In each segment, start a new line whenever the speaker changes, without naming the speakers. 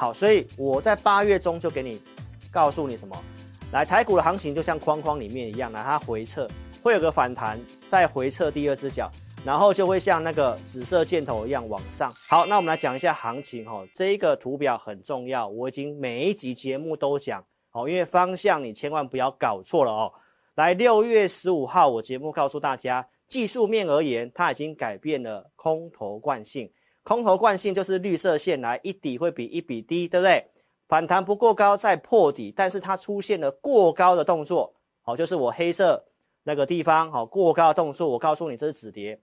好，所以我在八月中就给你告诉你什么？来，台股的行情就像框框里面一样，来它回撤会有个反弹，再回撤第二只脚，然后就会像那个紫色箭头一样往上。好，那我们来讲一下行情哈，这一个图表很重要，我已经每一集节目都讲，好，因为方向你千万不要搞错了哦。来，六月十五号我节目告诉大家，技术面而言，它已经改变了空头惯性。空头惯性就是绿色线来一底会比一笔低，对不对？反弹不过高再破底，但是它出现了过高的动作，好，就是我黑色那个地方，好，过高的动作，我告诉你这是止跌。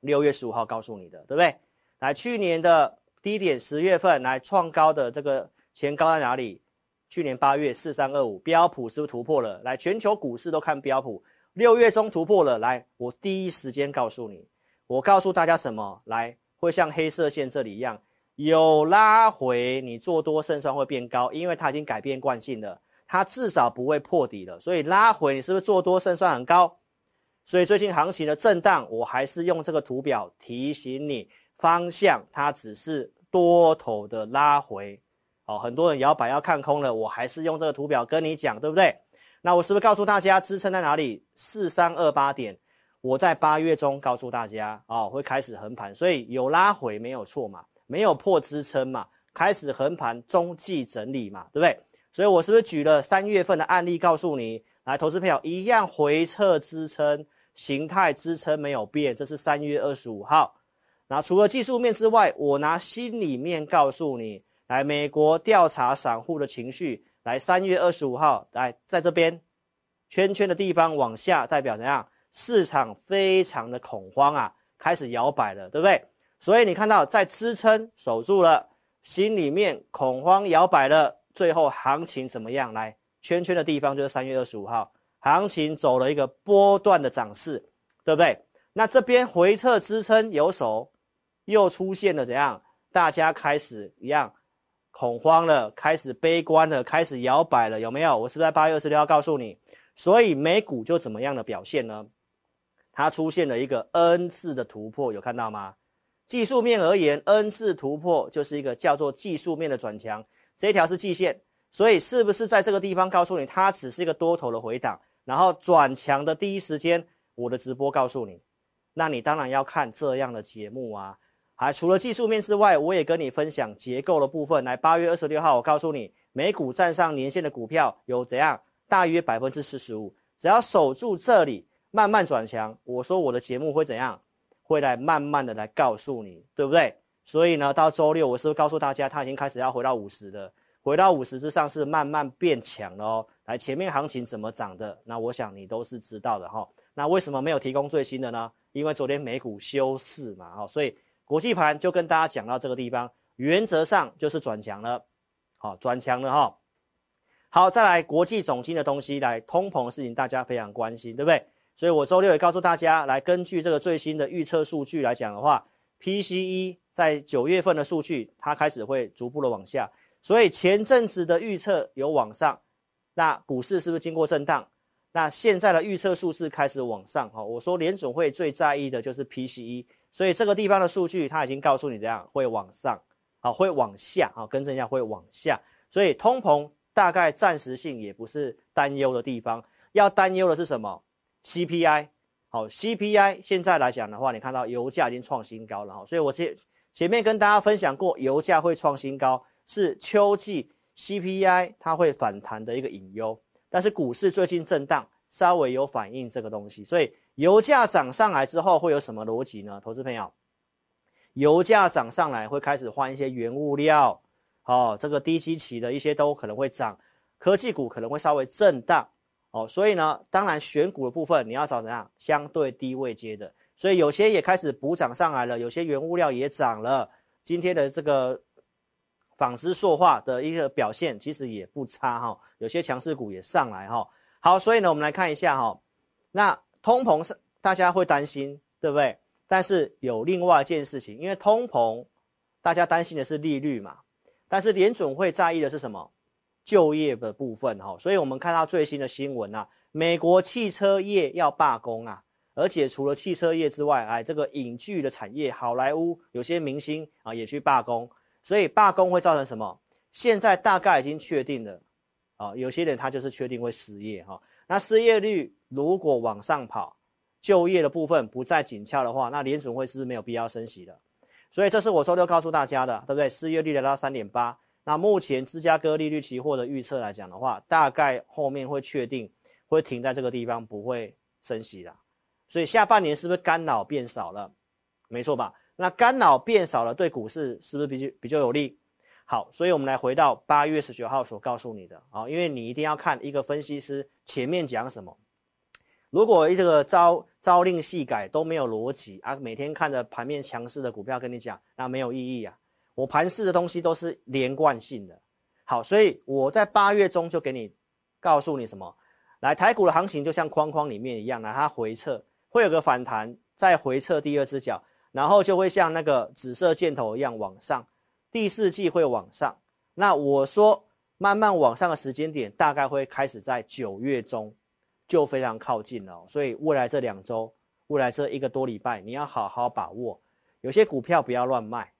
六月十五号告诉你的，对不对？来，去年的低点十月份来创高的这个前高在哪里？去年八月四三二五，标普是不是突破了？来，全球股市都看标普，六月中突破了。来，我第一时间告诉你，我告诉大家什么？来。会像黑色线这里一样有拉回，你做多胜算会变高，因为它已经改变惯性了，它至少不会破底了，所以拉回你是不是做多胜算很高？所以最近行情的震荡，我还是用这个图表提醒你方向，它只是多头的拉回。好，很多人摇摆要看空了，我还是用这个图表跟你讲，对不对？那我是不是告诉大家支撑在哪里？四三二八点。我在八月中告诉大家、哦，会开始横盘，所以有拉回没有错嘛，没有破支撑嘛，开始横盘中继整理嘛，对不对？所以我是不是举了三月份的案例告诉你，来，投资朋友一样回撤支撑形态支撑没有变，这是三月二十五号。那除了技术面之外，我拿心里面告诉你，来，美国调查散户的情绪，来，三月二十五号，来，在这边圈圈的地方往下代表怎样？市场非常的恐慌啊，开始摇摆了，对不对？所以你看到在支撑守住了，心里面恐慌摇摆了，最后行情怎么样？来，圈圈的地方就是三月二十五号，行情走了一个波段的涨势，对不对？那这边回撤支撑有守，又出现了怎样？大家开始一样恐慌了，开始悲观了，开始摇摆了，有没有？我是不是在八月二十六号告诉你？所以美股就怎么样的表现呢？它出现了一个 N 字的突破，有看到吗？技术面而言，N 字突破就是一个叫做技术面的转强，这一条是季线，所以是不是在这个地方告诉你，它只是一个多头的回档，然后转强的第一时间，我的直播告诉你，那你当然要看这样的节目啊。还除了技术面之外，我也跟你分享结构的部分。来，八月二十六号，我告诉你，美股站上年线的股票有怎样？大约百分之四十五，只要守住这里。慢慢转强，我说我的节目会怎样？会来慢慢的来告诉你，对不对？所以呢，到周六我是不是告诉大家，它已经开始要回到五十了，回到五十之上是慢慢变强了哦。来，前面行情怎么涨的？那我想你都是知道的哈。那为什么没有提供最新的呢？因为昨天美股休市嘛，哈，所以国际盘就跟大家讲到这个地方，原则上就是转强了，好，转强了哈。好，再来国际总经的东西，来通膨的事情大家非常关心，对不对？所以我周六也告诉大家，来根据这个最新的预测数据来讲的话，PCE 在九月份的数据，它开始会逐步的往下。所以前阵子的预测有往上，那股市是不是经过震荡？那现在的预测数字开始往上。哈，我说联总会最在意的就是 PCE，所以这个地方的数据它已经告诉你这样会往上，好，会往下，啊，更正一下会往下。所以通膨大概暂时性也不是担忧的地方，要担忧的是什么？CPI 好，CPI 现在来讲的话，你看到油价已经创新高了哈，所以我前前面跟大家分享过，油价会创新高是秋季 CPI 它会反弹的一个隐忧，但是股市最近震荡，稍微有反映这个东西，所以油价涨上来之后会有什么逻辑呢？投资朋友，油价涨上来会开始换一些原物料，哦，这个低基期的一些都可能会涨，科技股可能会稍微震荡。哦，所以呢，当然选股的部分你要找怎样相对低位接的，所以有些也开始补涨上来了，有些原物料也涨了。今天的这个纺织塑化的一个表现其实也不差哈，有些强势股也上来哈。好，所以呢，我们来看一下哈，那通膨是大家会担心，对不对？但是有另外一件事情，因为通膨大家担心的是利率嘛，但是联准会在意的是什么？就业的部分哈，所以我们看到最新的新闻啊，美国汽车业要罢工啊，而且除了汽车业之外，哎，这个影剧的产业，好莱坞有些明星啊也去罢工，所以罢工会造成什么？现在大概已经确定了，啊，有些人他就是确定会失业哈。那失业率如果往上跑，就业的部分不再紧俏的话，那联准会是没有必要升息的？所以这是我周六告诉大家的，对不对？失业率来到三点八，那目前芝加哥利率期货的预测来讲的话，大概后面会确定会停在这个地方，不会升息了。所以下半年是不是干扰变少了？没错吧？那干扰变少了，对股市是不是比较比较有利？好，所以我们来回到八月十九号所告诉你的啊，因为你一定要看一个分析师前面讲什么。如果这个朝朝令夕改都没有逻辑啊，每天看着盘面强势的股票跟你讲，那没有意义啊。我盘势的东西都是连贯性的。好，所以我在八月中就给你告诉你什么？来，台股的行情就像框框里面一样，来它回撤。会有个反弹，再回撤第二只脚，然后就会像那个紫色箭头一样往上。第四季会往上。那我说慢慢往上的时间点，大概会开始在九月中，就非常靠近了。所以未来这两周，未来这一个多礼拜，你要好好把握。有些股票不要乱卖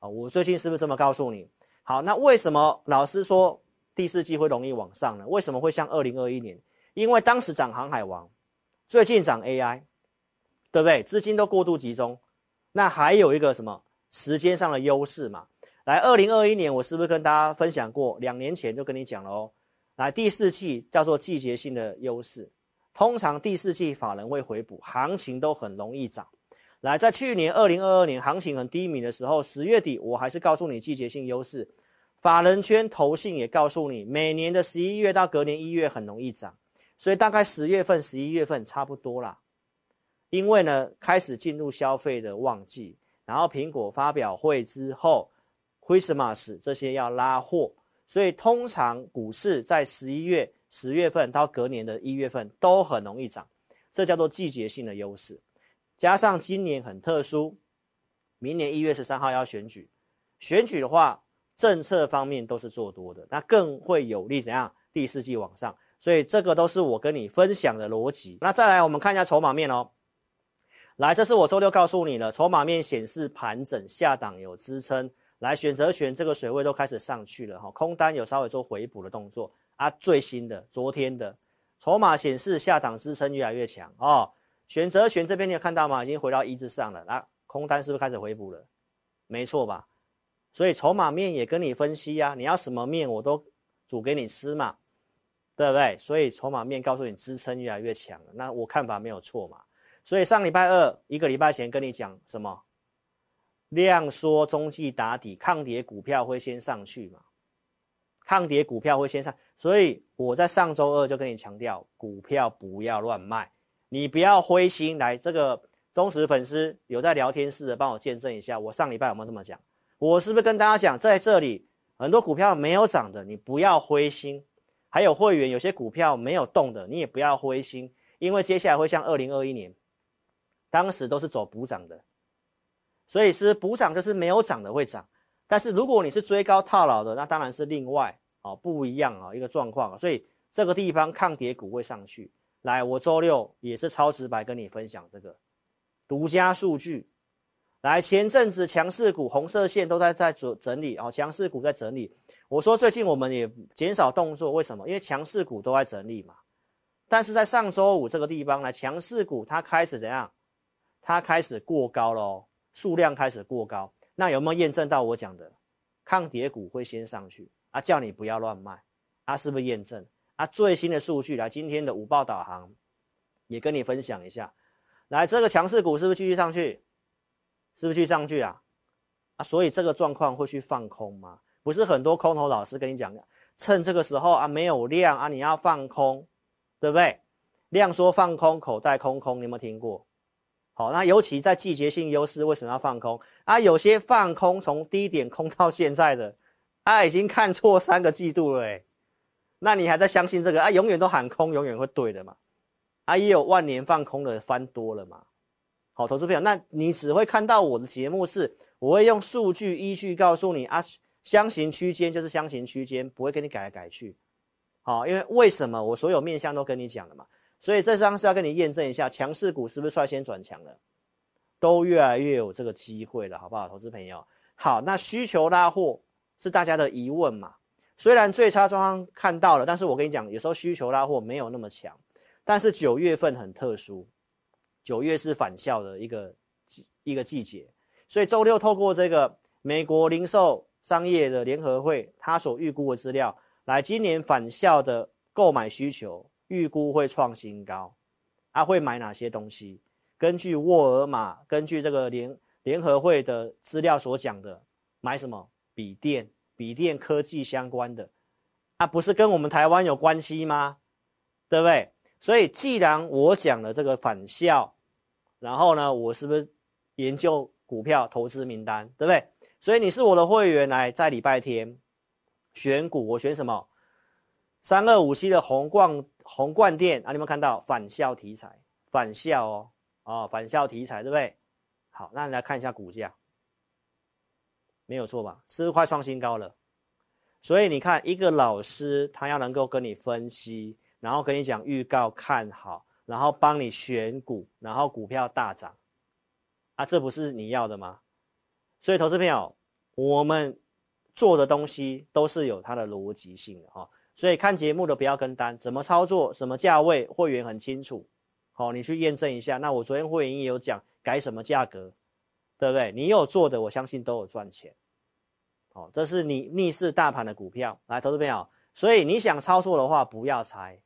啊！我最近是不是这么告诉你？好，那为什么老师说第四季会容易往上呢？为什么会像二零二一年？因为当时涨航海王，最近涨 AI。对不对？资金都过度集中，那还有一个什么时间上的优势嘛？来，二零二一年我是不是跟大家分享过？两年前就跟你讲了哦。来，第四季叫做季节性的优势，通常第四季法人会回补，行情都很容易涨。来，在去年二零二二年行情很低迷的时候，十月底我还是告诉你季节性优势，法人圈投信也告诉你，每年的十一月到隔年一月很容易涨，所以大概十月份、十一月份差不多啦。因为呢，开始进入消费的旺季，然后苹果发表会之后，Christmas 这些要拉货，所以通常股市在十一月、十月份到隔年的一月份都很容易涨，这叫做季节性的优势。加上今年很特殊，明年一月十三号要选举，选举的话，政策方面都是做多的，那更会有利怎样？第四季往上，所以这个都是我跟你分享的逻辑。那再来，我们看一下筹码面哦。来，这是我周六告诉你的筹码面显示盘整下档有支撑，来选择权这个水位都开始上去了哈，空单有稍微做回补的动作啊。最新的昨天的筹码显示下档支撑越来越强哦。选择权这边你有看到吗？已经回到一字上了，那空单是不是开始回补了？没错吧？所以筹码面也跟你分析呀，你要什么面我都煮给你吃嘛，对不对？所以筹码面告诉你支撑越来越强了，那我看法没有错嘛。所以上礼拜二一个礼拜前跟你讲什么？量缩中继打底，抗跌股票会先上去嘛？抗跌股票会先上，所以我在上周二就跟你强调，股票不要乱卖，你不要灰心。来，这个忠实粉丝有在聊天室的，帮我见证一下，我上礼拜有没有这么讲？我是不是跟大家讲，在这里很多股票没有涨的，你不要灰心；还有会员有些股票没有动的，你也不要灰心，因为接下来会像二零二一年。当时都是走补涨的，所以是补涨就是没有涨的会涨，但是如果你是追高套牢的，那当然是另外哦不一样啊一个状况，所以这个地方抗跌股会上去。来，我周六也是超直白跟你分享这个独家数据。来，前阵子强势股红色线都在在整整理哦，强势股在整理。我说最近我们也减少动作，为什么？因为强势股都在整理嘛。但是在上周五这个地方呢，强势股它开始怎样？它开始过高了哦，数量开始过高，那有没有验证到我讲的抗跌股会先上去啊？叫你不要乱卖啊？是不是验证啊？最新的数据来，今天的午报导航也跟你分享一下。来，这个强势股是不是继续上去？是不是继续上去啊？啊，所以这个状况会去放空吗？不是很多空头老师跟你讲，趁这个时候啊没有量啊，你要放空，对不对？量缩放空，口袋空空，你有没有听过？好，那尤其在季节性优势，为什么要放空啊？有些放空从低点空到现在的，啊，已经看错三个季度了，诶，那你还在相信这个啊？永远都喊空，永远会对的嘛？啊，也有万年放空的翻多了嘛？好，投资朋友，那你只会看到我的节目是，我会用数据依据告诉你啊，箱型区间就是箱型区间，不会给你改来改去。好，因为为什么我所有面向都跟你讲了嘛？所以这张是要跟你验证一下，强势股是不是率先转强了，都越来越有这个机会了，好不好，投资朋友？好，那需求拉货是大家的疑问嘛。虽然最差状况看到了，但是我跟你讲，有时候需求拉货没有那么强。但是九月份很特殊，九月是返校的一个季一个季节，所以周六透过这个美国零售商业的联合会，他所预估的资料，来今年返校的购买需求预估会创新高。他、啊、会买哪些东西？根据沃尔玛，根据这个联联合会的资料所讲的，买什么？笔电。笔电科技相关的，啊，不是跟我们台湾有关系吗？对不对？所以既然我讲了这个返校，然后呢，我是不是研究股票投资名单，对不对？所以你是我的会员，来在礼拜天选股，我选什么？三二五七的红冠红冠电啊，你有没有看到返校题材？返校哦，哦，返校题材，对不对？好，那你来看一下股价。没有错吧？是不是快创新高了？所以你看，一个老师他要能够跟你分析，然后跟你讲预告看好，然后帮你选股，然后股票大涨，啊，这不是你要的吗？所以，投资朋友，我们做的东西都是有它的逻辑性的哈。所以看节目的不要跟单，怎么操作，什么价位，会员很清楚。好，你去验证一下。那我昨天会员也有讲改什么价格。对不对？你有做的，我相信都有赚钱。哦，这是你逆势大盘的股票，来，投资朋友。所以你想操作的话，不要猜。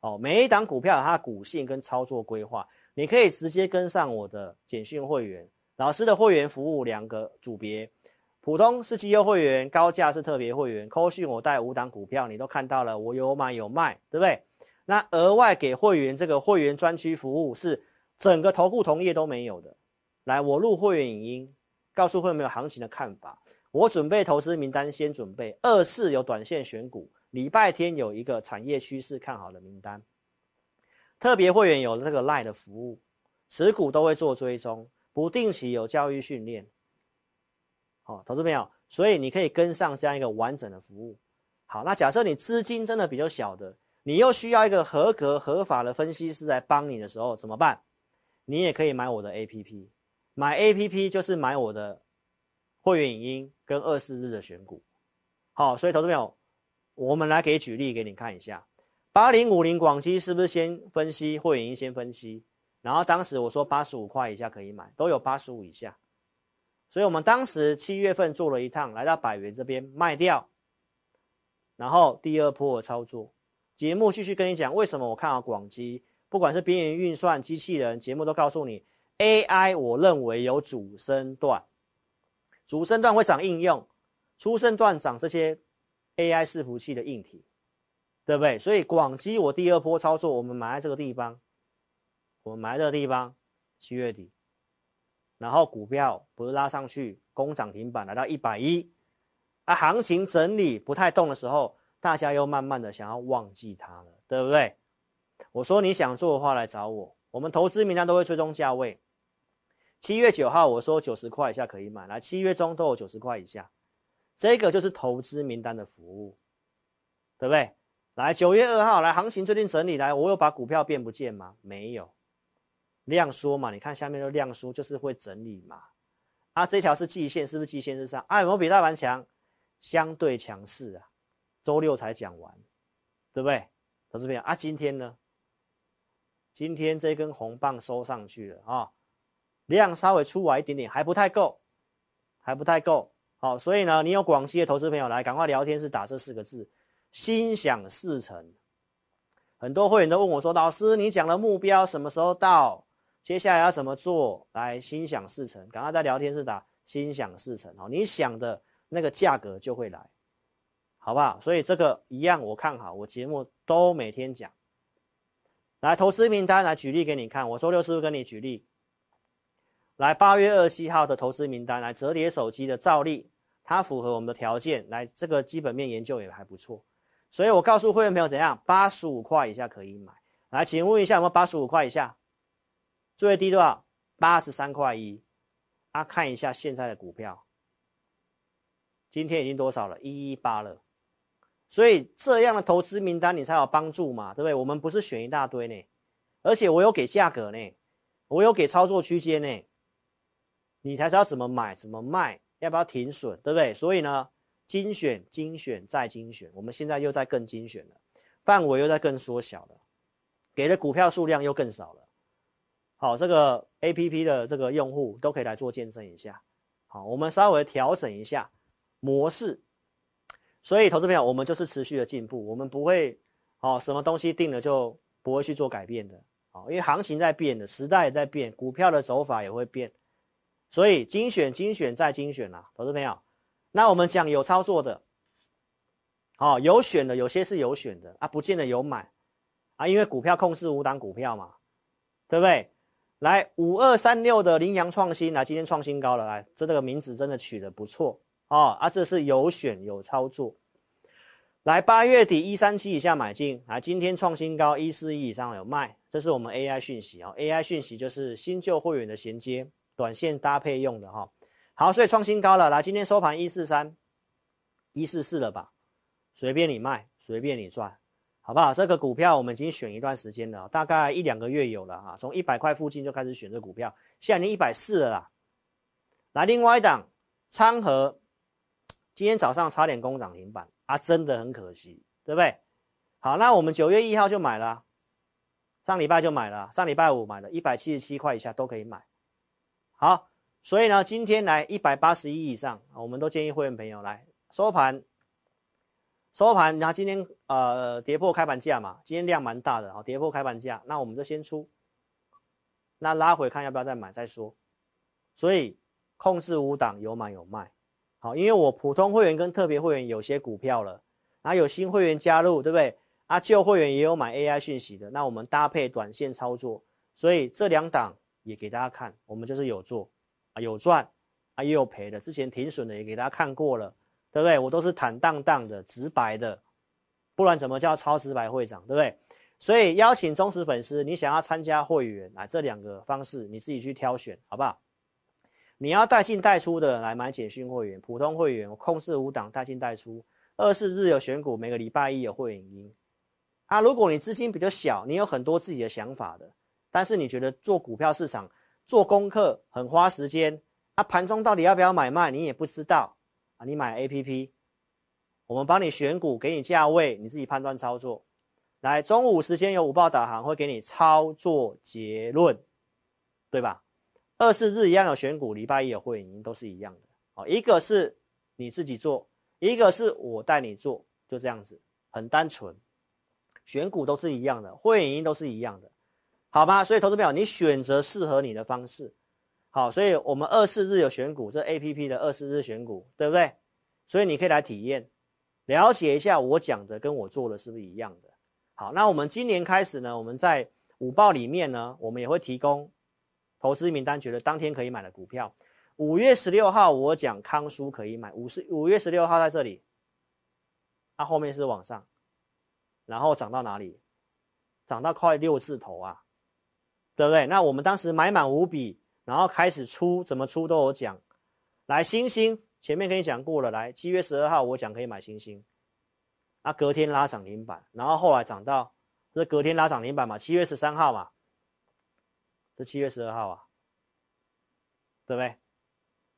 哦，每一档股票它的股性跟操作规划，你可以直接跟上我的简讯会员老师的会员服务两个组别，普通是基优会员，高价是特别会员。扣讯我带五档股票，你都看到了，我有买有卖，对不对？那额外给会员这个会员专区服务是整个投顾同业都没有的。来，我录会员影音，告诉会员没有行情的看法。我准备投资名单，先准备二四有短线选股，礼拜天有一个产业趋势看好的名单。特别会员有这个赖的服务，持股都会做追踪，不定期有教育训练。好、投资朋友，所以你可以跟上这样一个完整的服务。好，那假设你资金真的比较小的，你又需要一个合格合法的分析师来帮你的时候，怎么办？你也可以买我的 APP。买 A P P 就是买我的会员影音跟二四日的选股，好，所以投资朋友，我们来给举例给你看一下，八零五零广基是不是先分析会员影音先分析，然后当时我说八十五块以下可以买，都有八十五以下，所以我们当时七月份做了一趟，来到百元这边卖掉，然后第二波的操作，节目继续跟你讲为什么我看好广基，不管是边缘运算机器人，节目都告诉你。AI 我认为有主升段，主升段会涨应用，初升段涨这些 AI 伺服器的硬体，对不对？所以广基我第二波操作，我们买在这个地方，我们买在这个地方，七月底，然后股票不是拉上去攻涨停板来到一百一，啊，行情整理不太动的时候，大家又慢慢的想要忘记它了，对不对？我说你想做的话来找我，我们投资名单都会追踪价位。七月九号，我说九十块以下可以买，来七月中都有九十块以下，这个就是投资名单的服务，对不对？来九月二号，来行情最近整理来，我有把股票变不见吗？没有，量缩嘛，你看下面的量缩就是会整理嘛。啊，这条是季线，是不是季线之上？啊，有没有比大盘强？相对强势啊，周六才讲完，对不对？投资朋友啊，今天呢？今天这根红棒收上去了啊。量稍微出来一点点，还不太够，还不太够。好，所以呢，你有广西的投资朋友来，赶快聊天室打这四个字：心想事成。很多会员都问我说：“老师，你讲的目标什么时候到？接下来要怎么做？”来，心想事成，赶快在聊天室打“心想事成”。好，你想的那个价格就会来，好不好？所以这个一样，我看好，我节目都每天讲。来，投资名单来举例给你看，我周六是不是跟你举例？来，八月二十七号的投资名单，来折叠手机的兆利，它符合我们的条件，来这个基本面研究也还不错，所以我告诉会员朋友怎样，八十五块以下可以买。来，请问一下有没有八十五块以下？最低多少？八十三块一。啊，看一下现在的股票，今天已经多少了？一一八了。所以这样的投资名单你才有帮助嘛，对不对？我们不是选一大堆呢，而且我有给价格呢，我有给操作区间呢。你才知道怎么买，怎么卖，要不要停损，对不对？所以呢，精选、精选再精选，我们现在又在更精选了，范围又在更缩小了，给的股票数量又更少了。好，这个 APP 的这个用户都可以来做见证一下。好，我们稍微调整一下模式，所以投资朋友，我们就是持续的进步，我们不会哦，什么东西定了就不会去做改变的。好，因为行情在变的，时代也在变，股票的走法也会变，所以精选、精选再精选啦，投资朋友。那我们讲有操作的，好，有选的，有些是有选的啊，不见得有买啊，因为股票控制五档股票嘛，对不对？来五二三六的羚羊创新，来今天创新高了，来这这个名字真的取得不错哦啊，这是有选有操作。来八月底一三七以下买进，来今天创新高一四一以上有卖，这是我们 AI 讯息啊，AI 讯息就是新旧会员的衔接，短线搭配用的哈。好，所以创新高了，来今天收盘一四三一四四了吧，随便你卖，随便你赚。好不好？这个股票我们已经选一段时间了，大概一两个月有了哈。从一百块附近就开始选这股票，现在已经一百四了啦。来，另外一档昌河，今天早上差点攻涨停板啊，真的很可惜，对不对？好，那我们九月一号就买了，上礼拜就买了，上礼拜五买了，一百七十七块以下都可以买。好，所以呢，今天来一百八十一以上，我们都建议会员朋友来收盘。收盘，然后今天呃跌破开盘价嘛，今天量蛮大的，好，跌破开盘价，那我们就先出，那拉回看要不要再买再说，所以控制五档有买有卖，好，因为我普通会员跟特别会员有些股票了，然后有新会员加入，对不对？啊，旧会员也有买 AI 讯息的，那我们搭配短线操作，所以这两档也给大家看，我们就是有做啊，有赚啊，也有赔的，之前停损的也给大家看过了。对不对？我都是坦荡荡的、直白的，不然怎么叫超直白会长？对不对？所以邀请忠实粉丝，你想要参加会员，来这两个方式你自己去挑选，好不好？你要带进带出的来买简讯会员、普通会员，我控制五档带进带出，二四日有选股，每个礼拜一有会员音。啊，如果你资金比较小，你有很多自己的想法的，但是你觉得做股票市场做功课很花时间，啊，盘中到底要不要买卖，你也不知道啊。你买 APP，我们帮你选股，给你价位，你自己判断操作。来，中午时间有午报导航，会给你操作结论，对吧？二四日一样有选股，礼拜一有会员，都是一样的。哦，一个是你自己做，一个是我带你做，就这样子，很单纯。选股都是一样的，会员都是一样的，好吗？所以，投资朋友，你选择适合你的方式。好，所以我们二四日有选股，这 A P P 的二四日选股，对不对？所以你可以来体验，了解一下我讲的跟我做的是不是一样的。好，那我们今年开始呢，我们在午报里面呢，我们也会提供投资名单，觉得当天可以买的股票。五月十六号我讲康舒可以买，五十五月十六号在这里，它、啊、后面是往上，然后涨到哪里？涨到快六字头啊，对不对？那我们当时买满五笔。然后开始出，怎么出都有讲。来，星星前面跟你讲过了。来，七月十二号我讲可以买星星，啊，隔天拉涨停板，然后后来涨到，这是隔天拉涨停板嘛？七月十三号嘛，是七月十二号啊，对不对？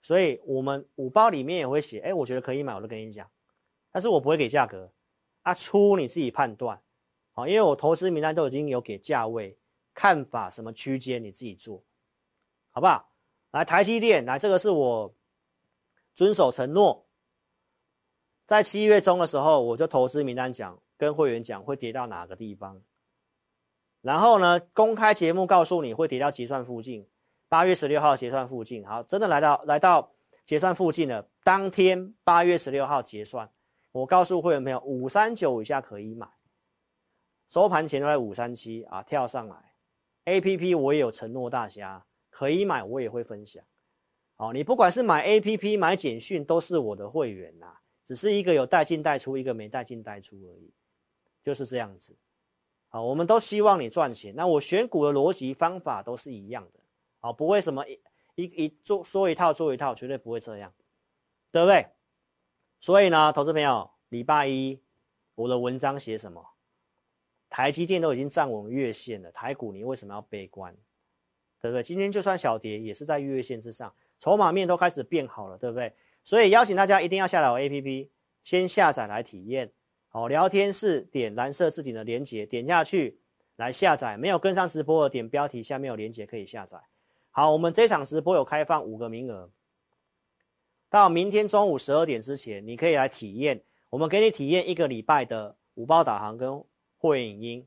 所以我们五包里面也会写，哎，我觉得可以买，我都跟你讲，但是我不会给价格，啊，出你自己判断，好，因为我投资名单都已经有给价位、看法什么区间，你自己做。好不好？来，台积电，来，这个是我遵守承诺，在七月中的时候，我就投资名单讲，跟会员讲会跌到哪个地方，然后呢，公开节目告诉你会跌到结算附近，八月十六号结算附近，好，真的来到来到结算附近了，当天八月十六号结算，我告诉会员朋友，五三九以下可以买，收盘前都在五三七啊，跳上来。，APP 我也有承诺大家。可以买，我也会分享。好，你不管是买 APP 买简讯，都是我的会员呐。只是一个有带进带出，一个没带进带出而已，就是这样子。好，我们都希望你赚钱。那我选股的逻辑方法都是一样的。好，不会什么一一一做说一套做一套，绝对不会这样，对不对？所以呢，投资朋友，礼拜一我的文章写什么？台积电都已经站稳月线了，台股你为什么要悲观？对不对？今天就算小跌，也是在月线之上，筹码面都开始变好了，对不对？所以邀请大家一定要下载我 APP，先下载来体验。好，聊天室点蓝色置顶的连结，点下去来下载。没有跟上直播的，点标题下面有连结可以下载。好，我们这场直播有开放五个名额，到明天中午十二点之前，你可以来体验。我们给你体验一个礼拜的五包导航跟会影音。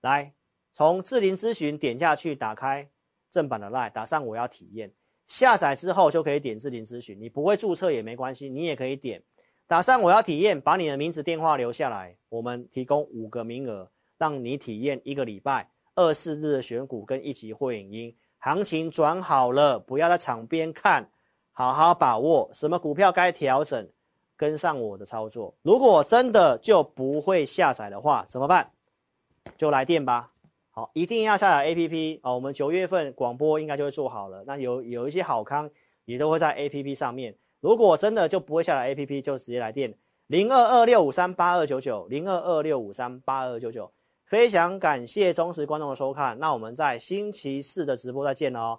来，从智霖咨询点下去，打开正版的 LINE，打上我要体验。下载之后就可以点智霖咨询，你不会注册也没关系，你也可以点。打上我要体验，把你的名字、电话留下来，我们提供五个名额，让你体验一个礼拜二四日的选股跟一级会影音。行情转好了，不要在场边看，好好把握什么股票该调整，跟上我的操作。如果真的就不会下载的话，怎么办？就来电吧。好，一定要下载 APP 哦。我们九月份广播应该就会做好了，那有有一些好康也都会在 APP 上面。如果真的就不会下载 APP，就直接来电零二二六五三八二九九零二二六五三八二九九。非常感谢忠实观众的收看，那我们在星期四的直播再见哦。